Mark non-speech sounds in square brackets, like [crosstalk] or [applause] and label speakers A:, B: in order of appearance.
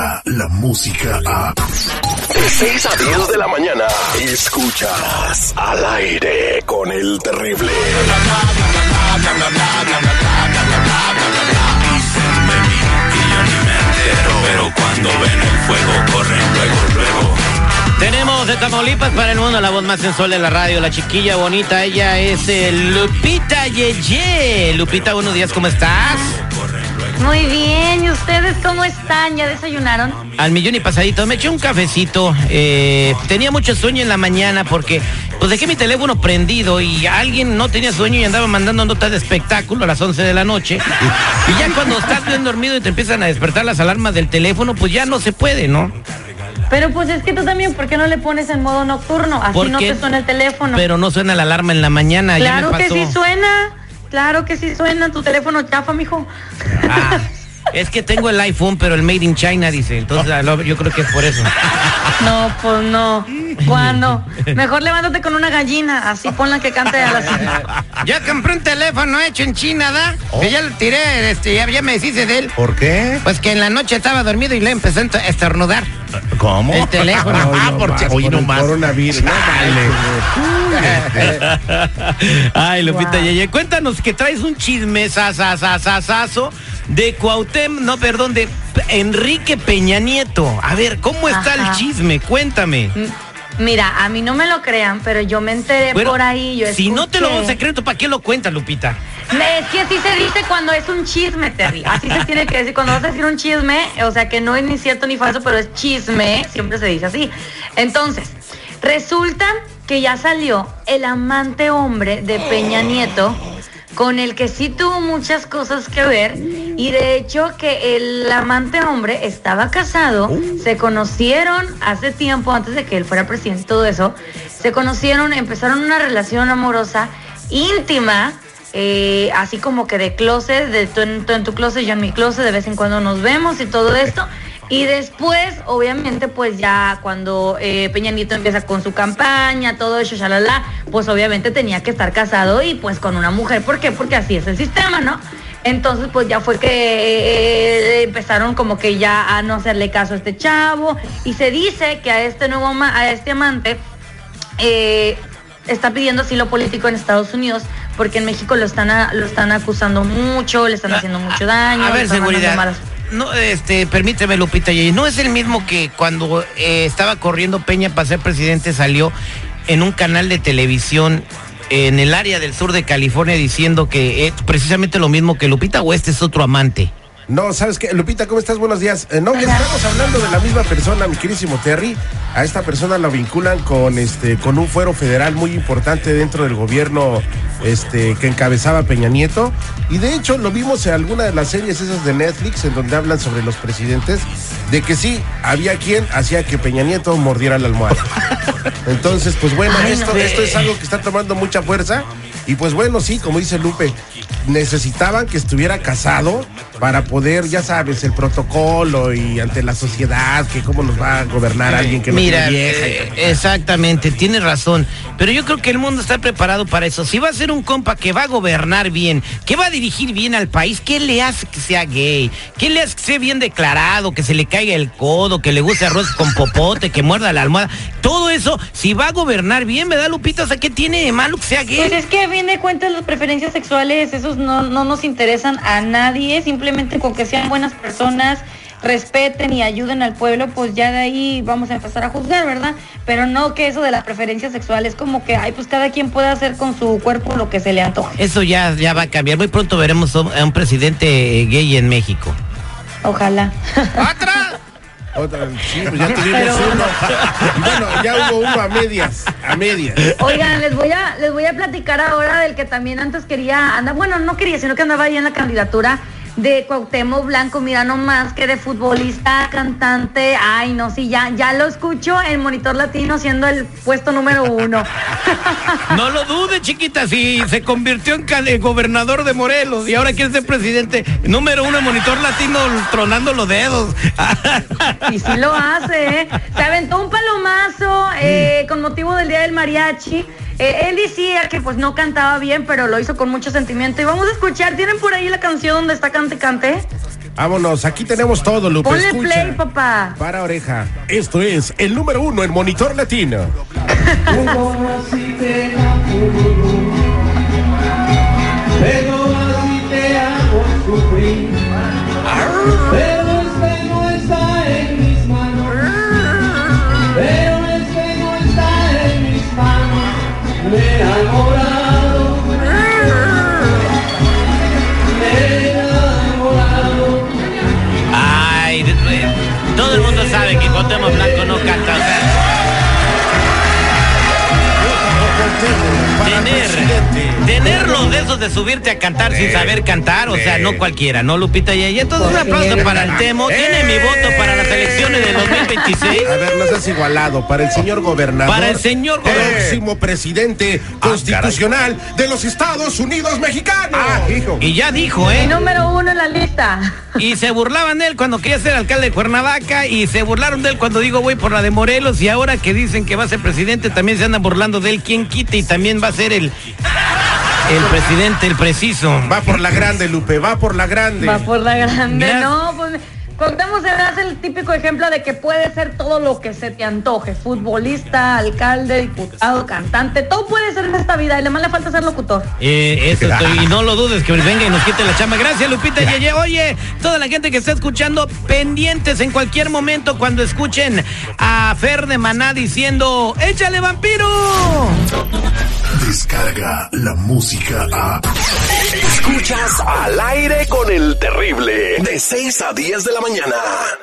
A: llega la música a...
B: De 6 a 10 de la mañana, escuchas al aire con el terrible.
C: Pero cuando ven el fuego, corren luego, luego.
D: Tenemos de Tamaulipas para el mundo la voz más sensual de la radio, la chiquilla bonita. Ella es eh, Lupita Yeye. Lupita, buenos días, ¿cómo estás?
E: Muy bien, ¿y ustedes cómo están? ¿Ya desayunaron?
D: Al millón y pasadito. Me eché un cafecito. eh, tenía mucho sueño en la mañana porque pues dejé mi teléfono prendido y alguien no tenía sueño y andaba mandando notas de espectáculo a las 11 de la noche. Y ya cuando estás bien dormido y te empiezan a despertar las alarmas del teléfono, pues ya no se puede, ¿no?
E: Pero pues es que tú también, ¿por qué no le pones en modo nocturno? Así no te suena el teléfono.
D: Pero no suena la alarma en la mañana. ya me
E: claro que sí suena. Claro que sí suena tu teléfono chafa, mijo.
D: Ah, es que tengo el iPhone, pero el Made in China, dice. Entonces, a lo- yo creo que es por eso.
E: No, pues no. ¿Cuándo? [laughs] Mejor levántate con una gallina, así ponla que cante a las [laughs]
D: Ya compré un teléfono hecho en China, ¿da? Que ya lo tiré, este, ya, ya me deshice de él.
F: ¿Por qué?
D: Pues que en la noche estaba dormido y le empecé a estornudar.
F: ¿Cómo?
D: El teléfono.
F: Ah, porque oye
G: por el
F: nomás.
G: coronavirus. No, [laughs]
D: Ay, Lupita Yeye, cuéntanos que traes un chisme sasasasasazo de Cuauhtémoc, no, perdón, de Enrique Peña Nieto. A ver, ¿cómo está el chisme? Cuéntame.
E: Mira, a mí no me lo crean, pero yo me enteré
D: Bueno,
E: por ahí. Yo
D: si no te lo creer, ¿tú ¿para qué lo cuentas, Lupita?
E: Es que así se dice cuando es un chisme, Terry. Así se tiene que decir. Cuando vas a decir un chisme, o sea que no es ni cierto ni falso, pero es chisme, siempre se dice así. Entonces, resulta que ya salió el amante hombre de Peña Nieto, con el que sí tuvo muchas cosas que ver. Y de hecho que el amante hombre estaba casado, se conocieron hace tiempo, antes de que él fuera presidente todo eso. Se conocieron, empezaron una relación amorosa íntima, eh, así como que de closet, de tú en, tú en tu closet, yo en mi closet, de vez en cuando nos vemos y todo esto. Y después, obviamente, pues ya cuando eh, Peña Nieto empieza con su campaña, todo eso, shalala, pues obviamente tenía que estar casado y pues con una mujer. ¿Por qué? Porque así es el sistema, ¿no? Entonces, pues ya fue que eh, empezaron como que ya a no hacerle caso a este chavo. Y se dice que a este nuevo, a este amante, eh, está pidiendo asilo político en Estados Unidos porque en México lo están a- lo están acusando mucho, le están haciendo mucho daño.
D: A ver, seguridad.
E: malas-
D: No, este, permíteme, Lupita. No es el mismo que cuando eh, estaba corriendo Peña para ser presidente salió en un canal de televisión en el área del sur de California diciendo que es precisamente lo mismo que Lupita o este es otro amante.
G: No, ¿sabes qué? Lupita, ¿cómo estás? Buenos días. Eh, no, estamos hablando de la misma persona, mi querísimo Terry. A esta persona la vinculan con este con un fuero federal muy importante dentro del gobierno este que encabezaba Peña Nieto. Y de hecho lo vimos en alguna de las series esas de Netflix en donde hablan sobre los presidentes, de que sí, había quien hacía que Peña Nieto mordiera la almohada. [laughs] Entonces, pues bueno,
E: Ay,
G: esto,
E: no.
G: esto es algo que está tomando mucha fuerza. Y pues bueno, sí, como dice Lupe, necesitaban que estuviera casado para poder, ya sabes, el protocolo y ante la sociedad, que cómo nos va a gobernar alguien que no
D: Mira,
G: tiene vieja. y-
D: eh, exactamente, tienes razón. Pero yo creo que el mundo está preparado para eso. Si va a ser un compa que va a gobernar bien, que va a dirigir bien al país, ¿qué le hace que sea gay? ¿Qué le hace que sea bien declarado, que se le caiga el codo, que le guste arroz con popote, que muerda la almohada? Todo eso, si va a gobernar bien, ¿verdad, Lupita? O sea, ¿qué tiene de malo que sea gay?
E: Pues es que a fin de cuentas las preferencias sexuales, esos no, no nos interesan a nadie, simplemente con que sean buenas personas, respeten y ayuden al pueblo, pues ya de ahí vamos a empezar a juzgar, ¿verdad? Pero no que eso de las preferencias sexuales, como que, ay, pues cada quien puede hacer con su cuerpo lo que se le antoje.
D: Eso ya, ya va a cambiar. Muy pronto veremos a un- presidente gay en México.
E: Ojalá. [laughs]
D: ¡Otra!
G: Otra, sí, pues ya [laughs] tuvimos
E: Pero-
G: uno. [laughs] Bueno, ya hubo uno a medias, a medias.
E: Oigan, les voy a les voy a platicar ahora del que también antes quería, anda, bueno, no quería, sino que andaba ahí en la candidatura de Cuauhtémoc Blanco, mira nomás que de futbolista, cantante, ay no, sí, ya, ya lo escucho en Monitor Latino siendo el puesto número uno. [laughs]
D: No lo dude, chiquita, si se convirtió en gobernador de Morelos y ahora quiere ser presidente número uno en monitor latino tronando los dedos.
E: Y sí lo hace, ¿eh? Se aventó un palomazo eh, con motivo del Día del Mariachi. Eh, él decía que pues no cantaba bien, pero lo hizo con mucho sentimiento. Y vamos a escuchar, ¿tienen por ahí la canción donde está cante cante?
G: Vámonos, aquí tenemos todo, Lupe.
E: Ponle
G: Escucha.
E: play, papá.
G: Para oreja. Esto es el número uno en Monitor Latino. [laughs]
F: Pero así te hago sufrir. Pero
D: hold on. Subirte a cantar sin saber cantar, o sea, no cualquiera, ¿no, Lupita? Y entonces un aplauso para el Temo. Tiene mi voto para las elecciones de 2026.
G: A ver, no seas igualado. Para el señor gobernador.
D: Para el señor gobernador.
G: Próximo presidente constitucional de los Estados Unidos mexicanos. Ah, hijo.
D: Y ya dijo,
E: Y
D: ¿eh?
E: número uno en la lista.
D: Y se burlaban de él cuando quería ser alcalde de Cuernavaca y se burlaron de él cuando digo voy por la de Morelos y ahora que dicen que va a ser presidente también se andan burlando de él. ¿Quién quite? Y también va a ser el, el presidente, el preciso.
G: Va por la grande, Lupe, va por la grande.
E: Va por la grande. No, contemos se me hace el típico ejemplo de que puede ser todo lo que se te antoje. Futbolista, alcalde, diputado, cantante. Todo puede ser en esta vida y además le falta ser locutor.
D: Eh, eso estoy, y no lo dudes que venga y nos quite la chamba. Gracias, Lupita Yeye. Oye, toda la gente que está escuchando, pendientes en cualquier momento cuando escuchen a Fer de Maná diciendo, ¡échale vampiro!
A: Descarga la música a.
B: Escuchas al aire con el terrible. De 6 a 10 de la mañana.